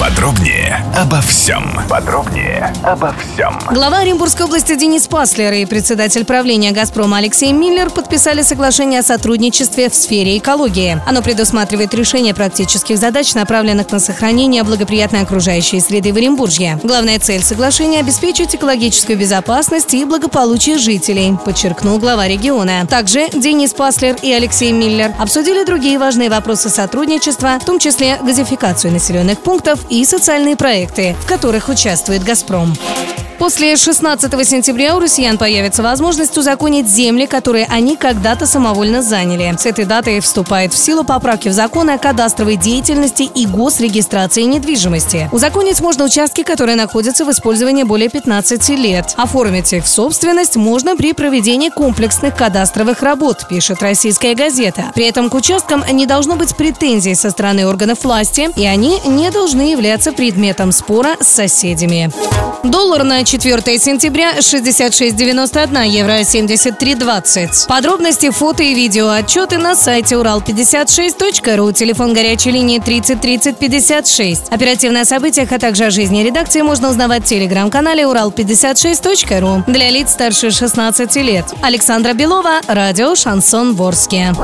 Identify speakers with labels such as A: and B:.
A: Подробнее обо всем. Подробнее обо всем.
B: Глава Оренбургской области Денис Паслер и председатель правления «Газпрома» Алексей Миллер подписали соглашение о сотрудничестве в сфере экологии. Оно предусматривает решение практических задач, направленных на сохранение благоприятной окружающей среды в Оренбурге. Главная цель соглашения – обеспечить экологическую безопасность и благополучие жителей, подчеркнул глава региона. Также Денис Паслер и Алексей Миллер обсудили другие важные вопросы сотрудничества, в том числе газификацию населенных пунктов и социальные проекты, в которых участвует «Газпром». После 16 сентября у россиян появится возможность узаконить земли, которые они когда-то самовольно заняли. С этой датой вступает в силу поправки в законы о кадастровой деятельности и госрегистрации недвижимости. Узаконить можно участки, которые находятся в использовании более 15 лет. Оформить их в собственность можно при проведении комплексных кадастровых работ, пишет российская газета. При этом к участкам не должно быть претензий со стороны органов власти, и они не должны являться предметом спора с соседями. Доллар на 4 сентября 66,91 евро 73,20. Подробности, фото и видео отчеты на сайте урал56.ру. Телефон горячей линии 30 30 56. Оперативно о событиях, а также о жизни редакции можно узнавать в телеграм-канале урал56.ру. Для лиц старше 16 лет. Александра Белова, радио «Шансон Ворске».